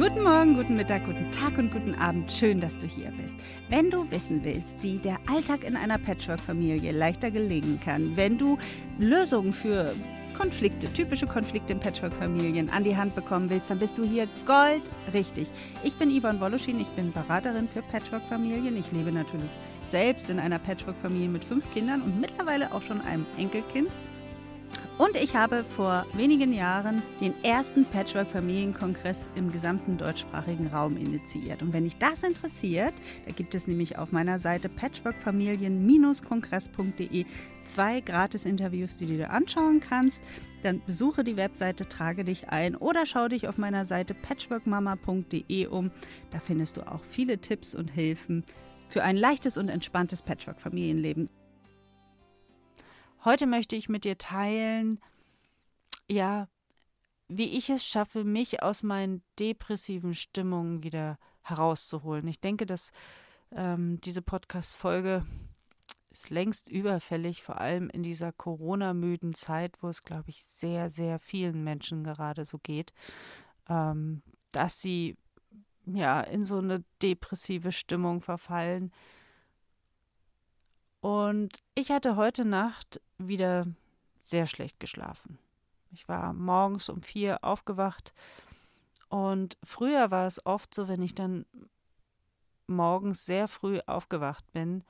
Guten Morgen, guten Mittag, guten Tag und guten Abend. Schön, dass du hier bist. Wenn du wissen willst, wie der Alltag in einer Patchwork-Familie leichter gelingen kann, wenn du Lösungen für Konflikte, typische Konflikte in Patchwork-Familien an die Hand bekommen willst, dann bist du hier goldrichtig. Ich bin Yvonne Woloschin, ich bin Beraterin für Patchwork-Familien. Ich lebe natürlich selbst in einer Patchwork-Familie mit fünf Kindern und mittlerweile auch schon einem Enkelkind. Und ich habe vor wenigen Jahren den ersten Patchwork-Familienkongress im gesamten deutschsprachigen Raum initiiert. Und wenn dich das interessiert, da gibt es nämlich auf meiner Seite patchworkfamilien-kongress.de zwei Gratis-Interviews, die du dir anschauen kannst. Dann besuche die Webseite, trage dich ein oder schau dich auf meiner Seite patchworkmama.de um. Da findest du auch viele Tipps und Hilfen für ein leichtes und entspanntes Patchwork-Familienleben. Heute möchte ich mit dir teilen, ja, wie ich es schaffe, mich aus meinen depressiven Stimmungen wieder herauszuholen. Ich denke, dass ähm, diese Podcast-Folge ist längst überfällig, vor allem in dieser Corona-müden Zeit, wo es, glaube ich, sehr, sehr vielen Menschen gerade so geht, ähm, dass sie ja in so eine depressive Stimmung verfallen, und ich hatte heute Nacht wieder sehr schlecht geschlafen. Ich war morgens um vier aufgewacht und früher war es oft so, wenn ich dann morgens sehr früh aufgewacht bin,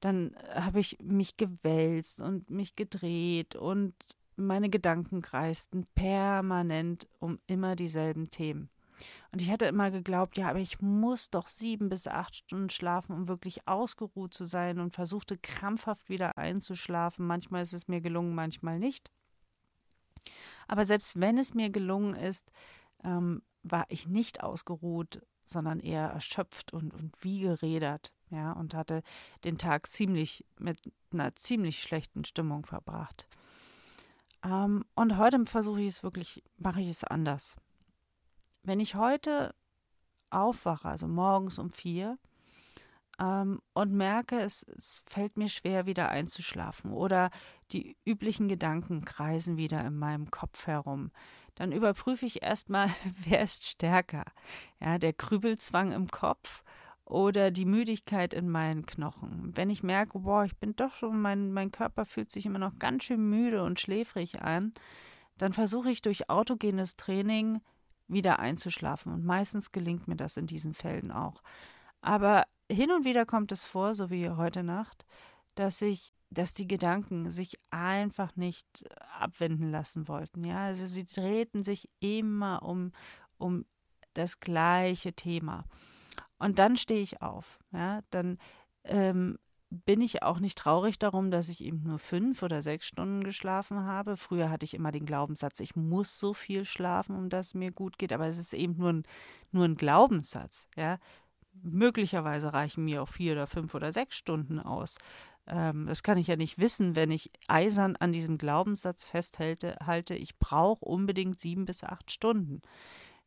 dann habe ich mich gewälzt und mich gedreht und meine Gedanken kreisten permanent um immer dieselben Themen. Und ich hatte immer geglaubt, ja, aber ich muss doch sieben bis acht Stunden schlafen, um wirklich ausgeruht zu sein und versuchte krampfhaft wieder einzuschlafen. Manchmal ist es mir gelungen, manchmal nicht. Aber selbst wenn es mir gelungen ist, ähm, war ich nicht ausgeruht, sondern eher erschöpft und, und wie gerädert, ja, und hatte den Tag ziemlich mit einer ziemlich schlechten Stimmung verbracht. Ähm, und heute versuche ich es wirklich, mache ich es anders. Wenn ich heute aufwache, also morgens um vier, ähm, und merke, es, es fällt mir schwer, wieder einzuschlafen oder die üblichen Gedanken kreisen wieder in meinem Kopf herum, dann überprüfe ich erstmal, wer ist stärker. Ja, der Krübelzwang im Kopf oder die Müdigkeit in meinen Knochen. Wenn ich merke, boah, ich bin doch schon, mein, mein Körper fühlt sich immer noch ganz schön müde und schläfrig an, dann versuche ich durch autogenes Training wieder einzuschlafen. Und meistens gelingt mir das in diesen Fällen auch. Aber hin und wieder kommt es vor, so wie heute Nacht, dass ich, dass die Gedanken sich einfach nicht abwenden lassen wollten. Ja, also sie drehten sich immer um, um das gleiche Thema. Und dann stehe ich auf. Ja, dann ähm, bin ich auch nicht traurig darum, dass ich eben nur fünf oder sechs Stunden geschlafen habe. Früher hatte ich immer den Glaubenssatz, ich muss so viel schlafen, um dass es mir gut geht, aber es ist eben nur ein, nur ein Glaubenssatz. Ja? Möglicherweise reichen mir auch vier oder fünf oder sechs Stunden aus. Ähm, das kann ich ja nicht wissen, wenn ich eisern an diesem Glaubenssatz festhalte, halte, ich brauche unbedingt sieben bis acht Stunden.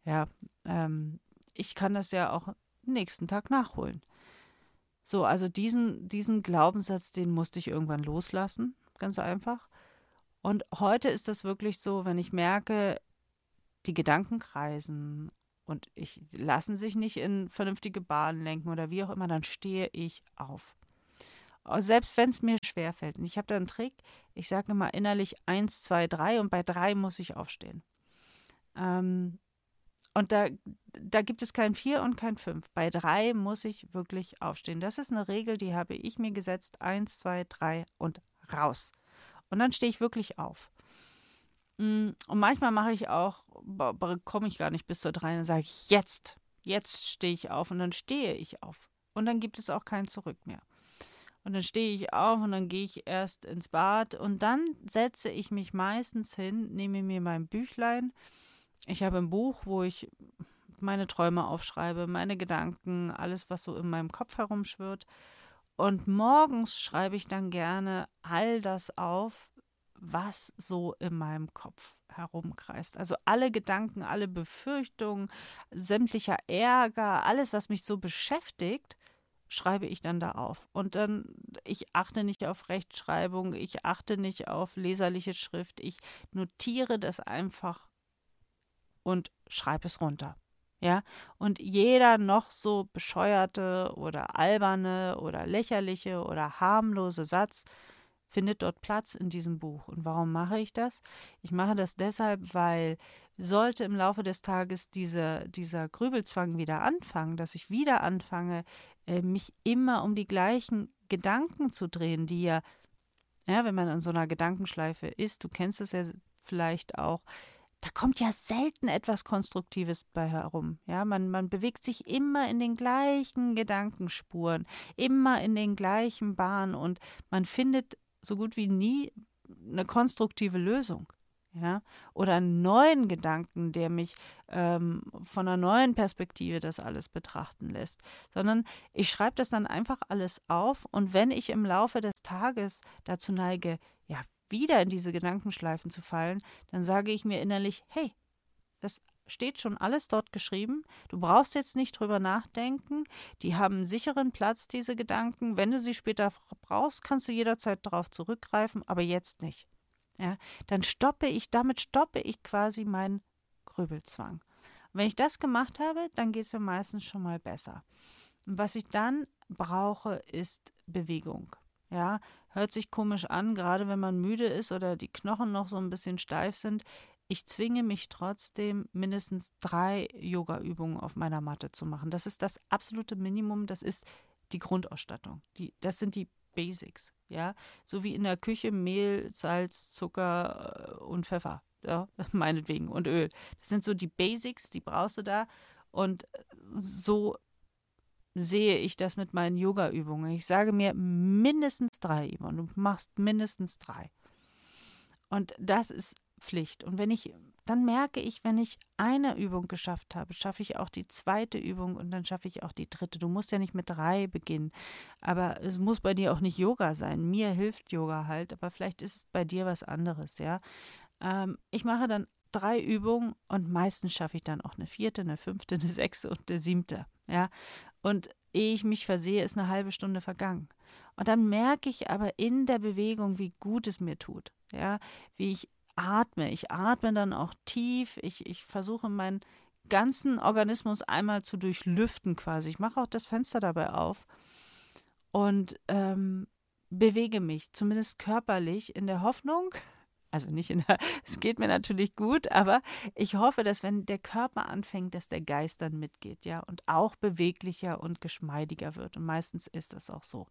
Ja, ähm, ich kann das ja auch nächsten Tag nachholen. So, also diesen, diesen Glaubenssatz, den musste ich irgendwann loslassen, ganz einfach. Und heute ist das wirklich so, wenn ich merke, die Gedanken kreisen und ich lassen sich nicht in vernünftige Bahnen lenken oder wie auch immer, dann stehe ich auf. Selbst wenn es mir schwerfällt. Und ich habe da einen Trick, ich sage immer innerlich eins, zwei, drei und bei drei muss ich aufstehen. Ähm, und da, da gibt es kein vier und kein fünf. Bei drei muss ich wirklich aufstehen. Das ist eine Regel, die habe ich mir gesetzt. Eins, zwei, drei und raus. Und dann stehe ich wirklich auf. Mm, und manchmal mache ich auch, komme ich gar nicht bis zur drei, dann sage ich jetzt, jetzt stehe ich auf und dann stehe ich auf. Und dann gibt es auch kein Zurück mehr. Und dann stehe ich auf und dann gehe ich erst ins Bad und dann setze ich mich meistens hin, nehme mir mein Büchlein, ich habe ein Buch, wo ich meine Träume aufschreibe, meine Gedanken, alles, was so in meinem Kopf herumschwirrt. Und morgens schreibe ich dann gerne all das auf, was so in meinem Kopf herumkreist. Also alle Gedanken, alle Befürchtungen, sämtlicher Ärger, alles, was mich so beschäftigt, schreibe ich dann da auf. Und dann, ich achte nicht auf Rechtschreibung, ich achte nicht auf leserliche Schrift, ich notiere das einfach und schreib es runter. Ja, und jeder noch so bescheuerte oder alberne oder lächerliche oder harmlose Satz findet dort Platz in diesem Buch. Und warum mache ich das? Ich mache das deshalb, weil sollte im Laufe des Tages diese, dieser Grübelzwang wieder anfangen, dass ich wieder anfange, äh, mich immer um die gleichen Gedanken zu drehen, die ja, ja, wenn man in so einer Gedankenschleife ist, du kennst es ja vielleicht auch, da kommt ja selten etwas Konstruktives bei herum. Ja, man, man bewegt sich immer in den gleichen Gedankenspuren, immer in den gleichen Bahnen und man findet so gut wie nie eine konstruktive Lösung. Ja, oder einen neuen Gedanken, der mich ähm, von einer neuen Perspektive das alles betrachten lässt, sondern ich schreibe das dann einfach alles auf und wenn ich im Laufe des Tages dazu neige, ja, wieder in diese Gedankenschleifen zu fallen, dann sage ich mir innerlich, hey, das steht schon alles dort geschrieben. Du brauchst jetzt nicht drüber nachdenken. Die haben einen sicheren Platz, diese Gedanken. Wenn du sie später brauchst, kannst du jederzeit darauf zurückgreifen, aber jetzt nicht. Ja, dann stoppe ich, damit stoppe ich quasi meinen Grübelzwang. Und wenn ich das gemacht habe, dann geht es mir meistens schon mal besser. Und was ich dann brauche, ist Bewegung. Ja, hört sich komisch an, gerade wenn man müde ist oder die Knochen noch so ein bisschen steif sind. Ich zwinge mich trotzdem, mindestens drei Yoga-Übungen auf meiner Matte zu machen. Das ist das absolute Minimum, das ist die Grundausstattung. Die, das sind die Basics, ja. So wie in der Küche Mehl, Salz, Zucker äh, und Pfeffer, ja, meinetwegen, und Öl. Das sind so die Basics, die brauchst du da. Und so sehe ich das mit meinen Yoga-Übungen. Ich sage mir mindestens drei, Yvonne. Du machst mindestens drei. Und das ist Pflicht. Und wenn ich, dann merke ich, wenn ich eine Übung geschafft habe, schaffe ich auch die zweite Übung und dann schaffe ich auch die dritte. Du musst ja nicht mit drei beginnen. Aber es muss bei dir auch nicht Yoga sein. Mir hilft Yoga halt, aber vielleicht ist es bei dir was anderes, ja. Ähm, ich mache dann drei Übungen und meistens schaffe ich dann auch eine vierte, eine fünfte, eine sechste und eine siebte. Ja. Und ehe ich mich versehe, ist eine halbe Stunde vergangen. Und dann merke ich aber in der Bewegung, wie gut es mir tut. Ja, wie ich atme. Ich atme dann auch tief. Ich, ich versuche meinen ganzen Organismus einmal zu durchlüften quasi. Ich mache auch das Fenster dabei auf und ähm, bewege mich, zumindest körperlich, in der Hoffnung, also nicht in der, es geht mir natürlich gut, aber ich hoffe, dass wenn der Körper anfängt, dass der Geist dann mitgeht, ja, und auch beweglicher und geschmeidiger wird. Und meistens ist das auch so.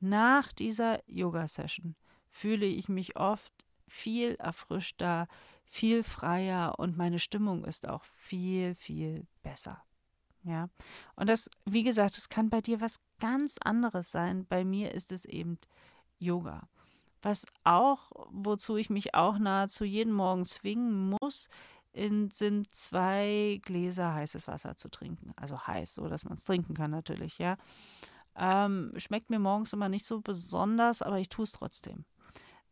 Nach dieser Yoga-Session fühle ich mich oft viel erfrischter, viel freier und meine Stimmung ist auch viel, viel besser. Ja. Und das, wie gesagt, es kann bei dir was ganz anderes sein. Bei mir ist es eben Yoga. Was auch, wozu ich mich auch nahezu jeden Morgen zwingen muss, in, sind zwei Gläser heißes Wasser zu trinken. Also heiß, so dass man es trinken kann natürlich, ja. Ähm, schmeckt mir morgens immer nicht so besonders, aber ich tue es trotzdem.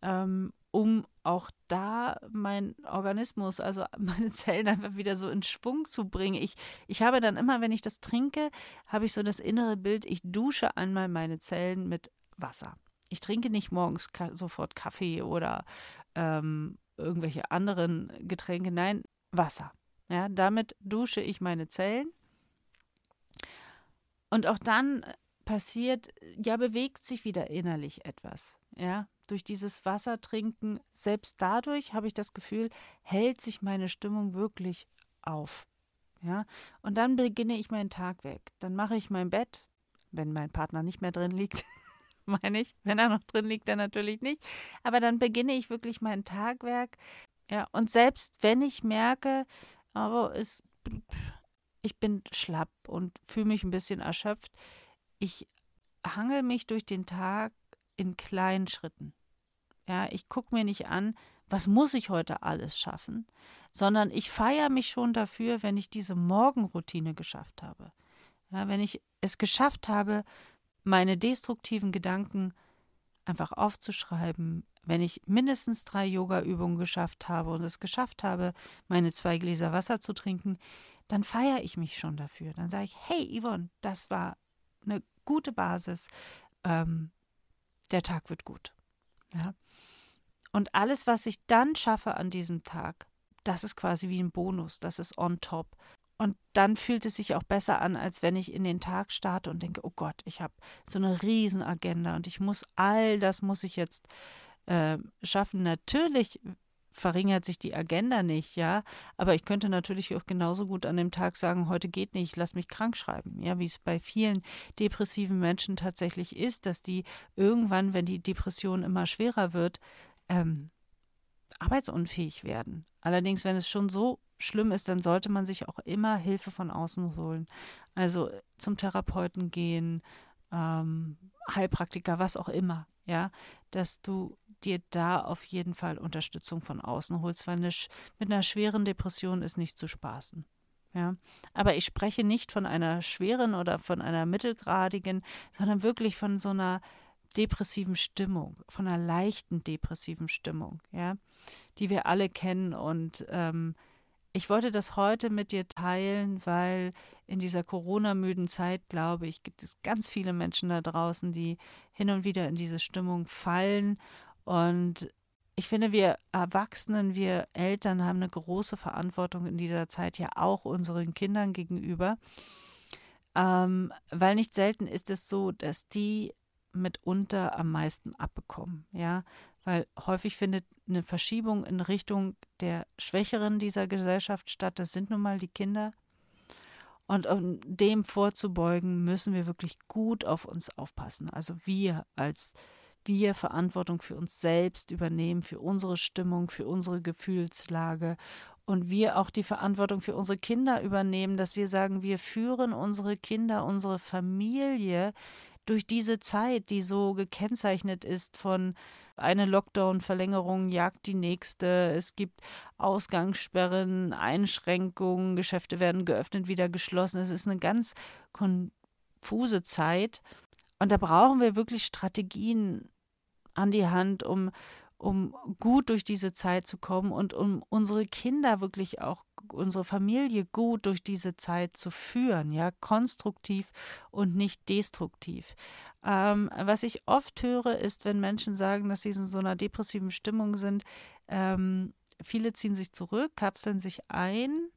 Ähm, um auch da mein Organismus, also meine Zellen einfach wieder so in Schwung zu bringen. Ich, ich habe dann immer, wenn ich das trinke, habe ich so das innere Bild, ich dusche einmal meine Zellen mit Wasser. Ich trinke nicht morgens ka sofort Kaffee oder ähm, irgendwelche anderen Getränke, nein, Wasser. Ja, damit dusche ich meine Zellen. Und auch dann passiert, ja, bewegt sich wieder innerlich etwas. Ja, durch dieses Wasser trinken, selbst dadurch habe ich das Gefühl, hält sich meine Stimmung wirklich auf. Ja, und dann beginne ich meinen Tag weg. Dann mache ich mein Bett, wenn mein Partner nicht mehr drin liegt, meine ich. Wenn er noch drin liegt, dann natürlich nicht. Aber dann beginne ich wirklich mein Tagwerk. Ja, und selbst wenn ich merke, aber es, ich bin schlapp und fühle mich ein bisschen erschöpft, ich hangel mich durch den Tag in kleinen Schritten. Ja, ich gucke mir nicht an, was muss ich heute alles schaffen, sondern ich feiere mich schon dafür, wenn ich diese Morgenroutine geschafft habe. Ja, wenn ich es geschafft habe, meine destruktiven Gedanken einfach aufzuschreiben, wenn ich mindestens drei Yoga-Übungen geschafft habe und es geschafft habe, meine zwei Gläser Wasser zu trinken, dann feiere ich mich schon dafür. Dann sage ich, hey Yvonne, das war eine gute Basis. Ähm, der Tag wird gut. Ja. Und alles, was ich dann schaffe an diesem Tag, das ist quasi wie ein Bonus, das ist on top. Und dann fühlt es sich auch besser an, als wenn ich in den Tag starte und denke, oh Gott, ich habe so eine Riesenagenda und ich muss all das muss ich jetzt äh, schaffen. Natürlich verringert sich die Agenda nicht, ja, aber ich könnte natürlich auch genauso gut an dem Tag sagen, heute geht nicht, lass mich krank schreiben, ja, wie es bei vielen depressiven Menschen tatsächlich ist, dass die irgendwann, wenn die Depression immer schwerer wird, ähm, arbeitsunfähig werden. Allerdings, wenn es schon so schlimm ist, dann sollte man sich auch immer Hilfe von außen holen. Also zum Therapeuten gehen, ähm, Heilpraktiker, was auch immer, ja, dass du dir da auf jeden Fall Unterstützung von außen holst, weil eine, mit einer schweren Depression ist nicht zu spaßen. Ja, aber ich spreche nicht von einer schweren oder von einer mittelgradigen, sondern wirklich von so einer depressiven Stimmung, von einer leichten depressiven Stimmung, ja, die wir alle kennen und ähm, ich wollte das heute mit dir teilen, weil in dieser Corona-müden Zeit, glaube ich, gibt es ganz viele Menschen da draußen, die hin und wieder in diese Stimmung fallen. Und ich finde, wir Erwachsenen, wir Eltern haben eine große Verantwortung in dieser Zeit ja auch unseren Kindern gegenüber. Ähm, weil nicht selten ist es so, dass die mitunter am meisten abbekommen, ja, weil häufig findet eine Verschiebung in Richtung der Schwächeren dieser Gesellschaft statt. Das sind nun mal die Kinder. Und um dem vorzubeugen, müssen wir wirklich gut auf uns aufpassen. Also wir als wir Verantwortung für uns selbst übernehmen, für unsere Stimmung, für unsere Gefühlslage und wir auch die Verantwortung für unsere Kinder übernehmen, dass wir sagen, wir führen unsere Kinder, unsere Familie durch diese Zeit, die so gekennzeichnet ist von eine Lockdown-Verlängerung jagt die nächste. Es gibt Ausgangssperren, Einschränkungen, Geschäfte werden geöffnet, wieder geschlossen. Es ist eine ganz konfuse Zeit. Und da brauchen wir wirklich Strategien an die Hand, um, um gut durch diese Zeit zu kommen und um unsere Kinder wirklich auch, unsere Familie gut durch diese Zeit zu führen, ja, konstruktiv und nicht destruktiv. Ähm, was ich oft höre, ist, wenn Menschen sagen, dass sie in so einer depressiven Stimmung sind, ähm, viele ziehen sich zurück, kapseln sich ein.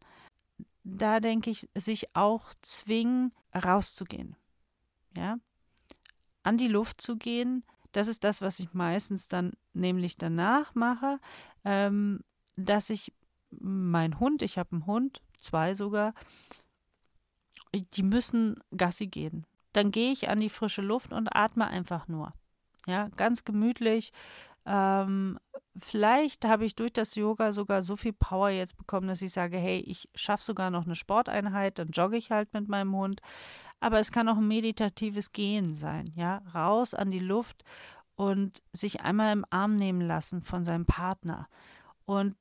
Da denke ich, sich auch zwingen, rauszugehen. Ja, an die Luft zu gehen. Das ist das, was ich meistens dann nämlich danach mache, ähm, dass ich mein Hund, ich habe einen Hund, zwei sogar, die müssen Gassi gehen dann gehe ich an die frische Luft und atme einfach nur. Ja, ganz gemütlich. Ähm, vielleicht habe ich durch das Yoga sogar so viel Power jetzt bekommen, dass ich sage, hey, ich schaffe sogar noch eine Sporteinheit, dann jogge ich halt mit meinem Hund. Aber es kann auch ein meditatives Gehen sein, ja, raus an die Luft und sich einmal im Arm nehmen lassen von seinem Partner. Und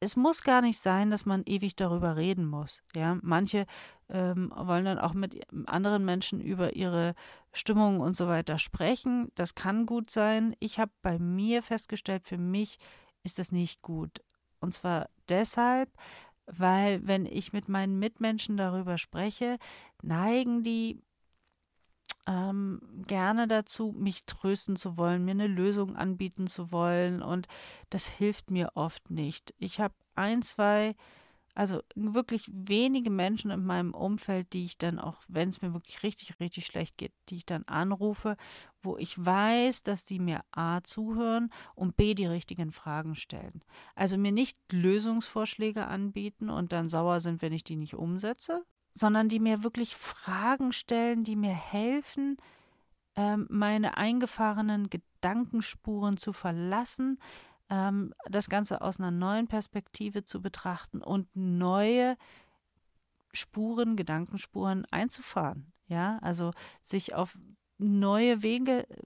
es muss gar nicht sein, dass man ewig darüber reden muss. Ja, manche ähm, wollen dann auch mit anderen Menschen über ihre Stimmung und so weiter sprechen. Das kann gut sein. Ich habe bei mir festgestellt, für mich ist das nicht gut. Und zwar deshalb, weil wenn ich mit meinen Mitmenschen darüber spreche, neigen die ähm, gerne dazu, mich trösten zu wollen, mir eine Lösung anbieten zu wollen. Und das hilft mir oft nicht. Ich habe ein, zwei, also wirklich wenige Menschen in meinem Umfeld, die ich dann auch, wenn es mir wirklich richtig, richtig schlecht geht, die ich dann anrufe, wo ich weiß, dass die mir A zuhören und B die richtigen Fragen stellen. Also mir nicht Lösungsvorschläge anbieten und dann sauer sind, wenn ich die nicht umsetze, sondern die mir wirklich Fragen stellen, die mir helfen, ähm, meine eingefahrenen Gedankenspuren zu verlassen, ähm, das Ganze aus einer neuen Perspektive zu betrachten und neue Spuren, Gedankenspuren einzufahren. Ja, also sich auf neue Wege äh,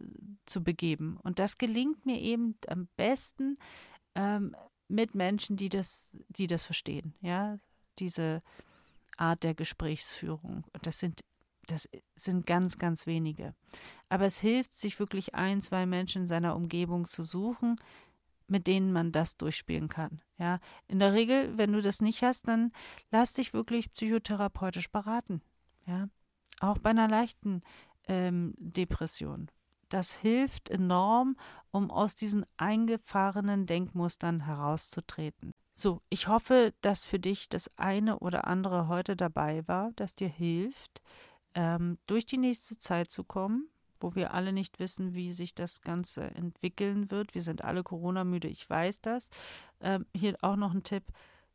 zu begeben. Und das gelingt mir eben am besten ähm, mit Menschen, die das, die das verstehen. Ja, diese Art der Gesprächsführung. Und das sind, das sind ganz, ganz wenige. Aber es hilft, sich wirklich ein, zwei Menschen in seiner Umgebung zu suchen, mit denen man das durchspielen kann. Ja, in der Regel, wenn du das nicht hast, dann lass dich wirklich psychotherapeutisch beraten. Ja, auch bei einer leichten ähm, Depression. Das hilft enorm, um aus diesen eingefahrenen Denkmustern herauszutreten. So, ich hoffe, dass für dich das eine oder andere heute dabei war, das dir hilft, ähm, durch die nächste Zeit zu kommen, wo wir alle nicht wissen, wie sich das Ganze entwickeln wird. Wir sind alle Corona-müde, ich weiß das. Ähm, hier auch noch ein Tipp.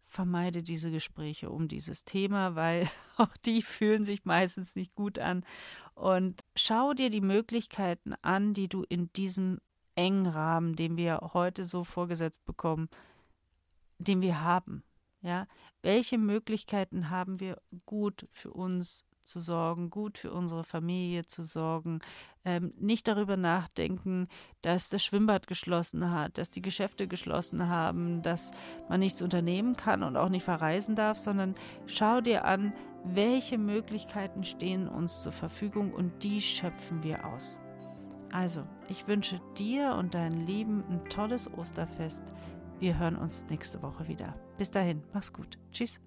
Vermeide diese Gespräche um dieses Thema, weil auch die fühlen sich meistens nicht gut an. Und schau dir die Möglichkeiten an, die du in diesem engen Rahmen, den wir heute so vorgesetzt bekommen, den wir haben. Ja, welche Möglichkeiten haben wir gut für uns zu sorgen, gut für unsere Familie zu sorgen, ähm, nicht darüber nachdenken, dass das Schwimmbad geschlossen hat, dass die Geschäfte geschlossen haben, dass man nichts unternehmen kann und auch nicht verreisen darf, sondern schau dir an, welche Möglichkeiten stehen uns zur Verfügung und die schöpfen wir aus. Also, ich wünsche dir und deinen Lieben ein tolles Osterfest. Wir hören uns nächste Woche wieder. Bis dahin, mach's gut. Tschüss.